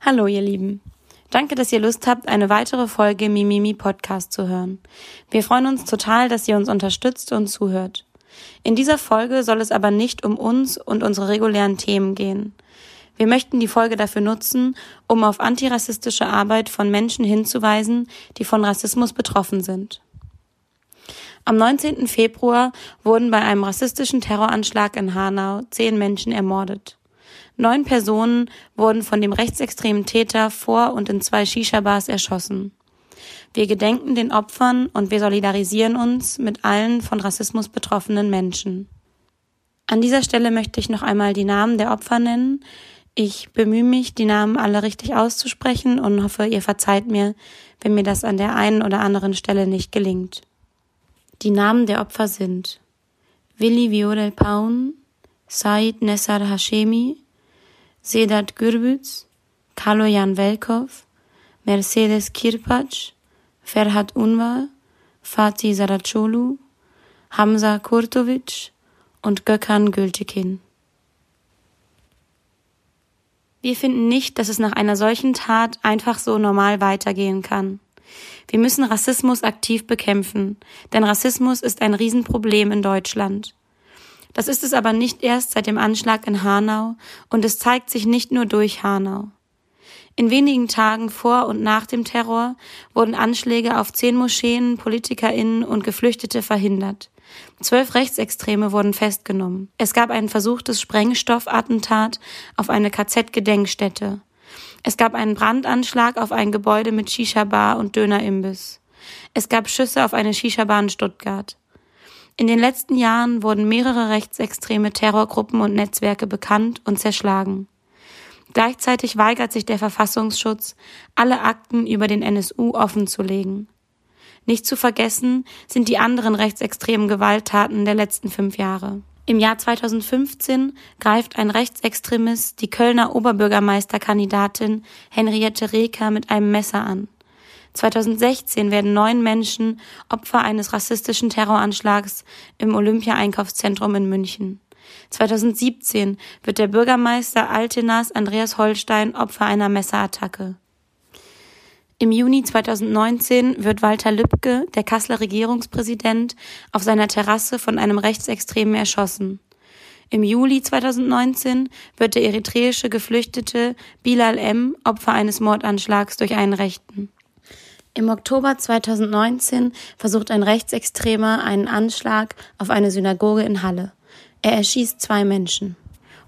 Hallo, ihr Lieben. Danke, dass ihr Lust habt, eine weitere Folge Mimimi Podcast zu hören. Wir freuen uns total, dass ihr uns unterstützt und zuhört. In dieser Folge soll es aber nicht um uns und unsere regulären Themen gehen. Wir möchten die Folge dafür nutzen, um auf antirassistische Arbeit von Menschen hinzuweisen, die von Rassismus betroffen sind. Am 19. Februar wurden bei einem rassistischen Terroranschlag in Hanau zehn Menschen ermordet. Neun Personen wurden von dem rechtsextremen Täter vor und in zwei Shisha-Bars erschossen. Wir gedenken den Opfern und wir solidarisieren uns mit allen von Rassismus betroffenen Menschen. An dieser Stelle möchte ich noch einmal die Namen der Opfer nennen. Ich bemühe mich, die Namen alle richtig auszusprechen und hoffe, ihr verzeiht mir, wenn mir das an der einen oder anderen Stelle nicht gelingt. Die Namen der Opfer sind Willi Viorel Paun, Said Nessar Hashemi, Sedat Gürbüz, Kaloyan Velkov, Mercedes Kirpac, Ferhat Unvar, Fatih Saracolu, Hamza Kurtovic und Gökhan Gültekin. Wir finden nicht, dass es nach einer solchen Tat einfach so normal weitergehen kann. Wir müssen Rassismus aktiv bekämpfen, denn Rassismus ist ein Riesenproblem in Deutschland. Das ist es aber nicht erst seit dem Anschlag in Hanau und es zeigt sich nicht nur durch Hanau. In wenigen Tagen vor und nach dem Terror wurden Anschläge auf zehn Moscheen, PolitikerInnen und Geflüchtete verhindert. Zwölf Rechtsextreme wurden festgenommen. Es gab ein versuchtes Sprengstoffattentat auf eine KZ-Gedenkstätte. Es gab einen Brandanschlag auf ein Gebäude mit Shisha-Bar und Dönerimbiss. Es gab Schüsse auf eine Shisha-Bar in Stuttgart. In den letzten Jahren wurden mehrere rechtsextreme Terrorgruppen und Netzwerke bekannt und zerschlagen. Gleichzeitig weigert sich der Verfassungsschutz, alle Akten über den NSU offenzulegen. Nicht zu vergessen sind die anderen rechtsextremen Gewalttaten der letzten fünf Jahre. Im Jahr 2015 greift ein Rechtsextremist die Kölner Oberbürgermeisterkandidatin Henriette Reker mit einem Messer an. 2016 werden neun Menschen Opfer eines rassistischen Terroranschlags im Olympia-Einkaufszentrum in München. 2017 wird der Bürgermeister Altenas Andreas Holstein Opfer einer Messerattacke. Im Juni 2019 wird Walter Lübcke, der Kasseler Regierungspräsident, auf seiner Terrasse von einem Rechtsextremen erschossen. Im Juli 2019 wird der eritreische Geflüchtete Bilal M. Opfer eines Mordanschlags durch einen Rechten. Im Oktober 2019 versucht ein Rechtsextremer einen Anschlag auf eine Synagoge in Halle. Er erschießt zwei Menschen.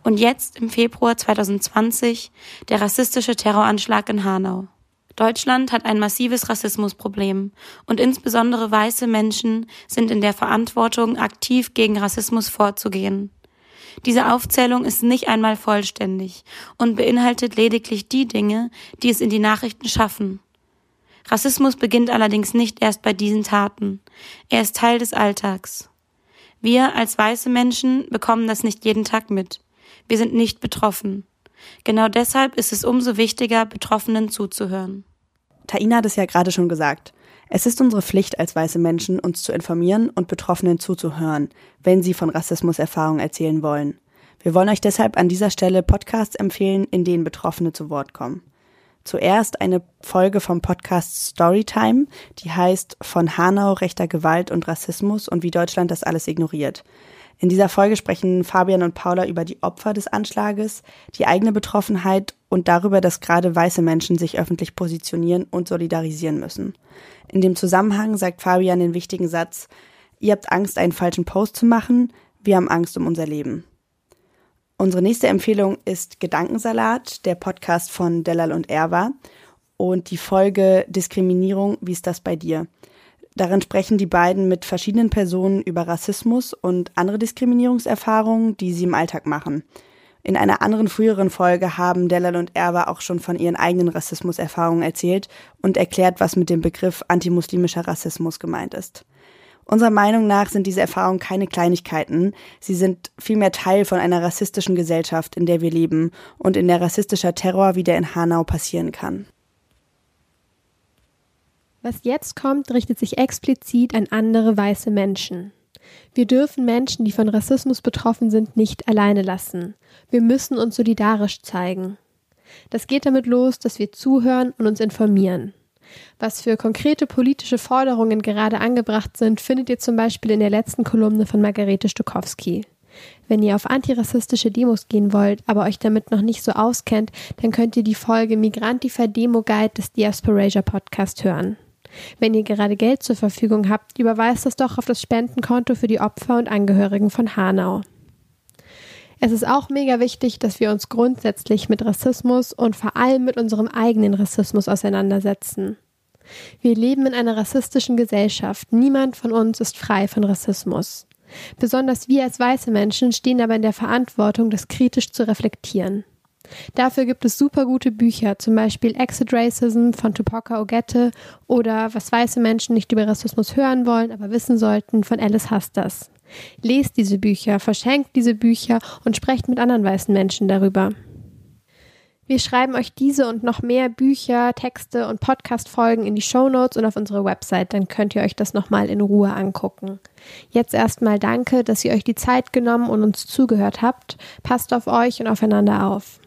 Und jetzt im Februar 2020 der rassistische Terroranschlag in Hanau. Deutschland hat ein massives Rassismusproblem und insbesondere weiße Menschen sind in der Verantwortung, aktiv gegen Rassismus vorzugehen. Diese Aufzählung ist nicht einmal vollständig und beinhaltet lediglich die Dinge, die es in die Nachrichten schaffen. Rassismus beginnt allerdings nicht erst bei diesen Taten. Er ist Teil des Alltags. Wir als weiße Menschen bekommen das nicht jeden Tag mit. Wir sind nicht betroffen. Genau deshalb ist es umso wichtiger, Betroffenen zuzuhören. Taina hat es ja gerade schon gesagt. Es ist unsere Pflicht als weiße Menschen, uns zu informieren und Betroffenen zuzuhören, wenn sie von Rassismuserfahrungen erzählen wollen. Wir wollen euch deshalb an dieser Stelle Podcasts empfehlen, in denen Betroffene zu Wort kommen zuerst eine Folge vom Podcast Storytime, die heißt Von Hanau, rechter Gewalt und Rassismus und wie Deutschland das alles ignoriert. In dieser Folge sprechen Fabian und Paula über die Opfer des Anschlages, die eigene Betroffenheit und darüber, dass gerade weiße Menschen sich öffentlich positionieren und solidarisieren müssen. In dem Zusammenhang sagt Fabian den wichtigen Satz, ihr habt Angst, einen falschen Post zu machen, wir haben Angst um unser Leben. Unsere nächste Empfehlung ist Gedankensalat, der Podcast von Delal und Erwa und die Folge Diskriminierung, wie ist das bei dir? Darin sprechen die beiden mit verschiedenen Personen über Rassismus und andere Diskriminierungserfahrungen, die sie im Alltag machen. In einer anderen früheren Folge haben Delal und Erwa auch schon von ihren eigenen Rassismuserfahrungen erzählt und erklärt, was mit dem Begriff antimuslimischer Rassismus gemeint ist. Unserer Meinung nach sind diese Erfahrungen keine Kleinigkeiten. Sie sind vielmehr Teil von einer rassistischen Gesellschaft, in der wir leben und in der rassistischer Terror wieder in Hanau passieren kann. Was jetzt kommt, richtet sich explizit an andere weiße Menschen. Wir dürfen Menschen, die von Rassismus betroffen sind, nicht alleine lassen. Wir müssen uns solidarisch zeigen. Das geht damit los, dass wir zuhören und uns informieren. Was für konkrete politische Forderungen gerade angebracht sind, findet ihr zum Beispiel in der letzten Kolumne von Margarete Stukowski. Wenn ihr auf antirassistische Demos gehen wollt, aber euch damit noch nicht so auskennt, dann könnt ihr die Folge Migrantifa Demo Guide des Diasporasia Podcast hören. Wenn ihr gerade Geld zur Verfügung habt, überweist das doch auf das Spendenkonto für die Opfer und Angehörigen von Hanau. Es ist auch mega wichtig, dass wir uns grundsätzlich mit Rassismus und vor allem mit unserem eigenen Rassismus auseinandersetzen. Wir leben in einer rassistischen Gesellschaft. Niemand von uns ist frei von Rassismus. Besonders wir als weiße Menschen stehen aber in der Verantwortung, das kritisch zu reflektieren. Dafür gibt es super gute Bücher, zum Beispiel Exit Racism von Tupoka Ogette oder Was weiße Menschen nicht über Rassismus hören wollen, aber wissen sollten von Alice Hasters. Lest diese Bücher, verschenkt diese Bücher und sprecht mit anderen weißen Menschen darüber. Wir schreiben euch diese und noch mehr Bücher, Texte und Podcast-Folgen in die Show Notes und auf unsere Website, dann könnt ihr euch das nochmal in Ruhe angucken. Jetzt erstmal danke, dass ihr euch die Zeit genommen und uns zugehört habt. Passt auf euch und aufeinander auf.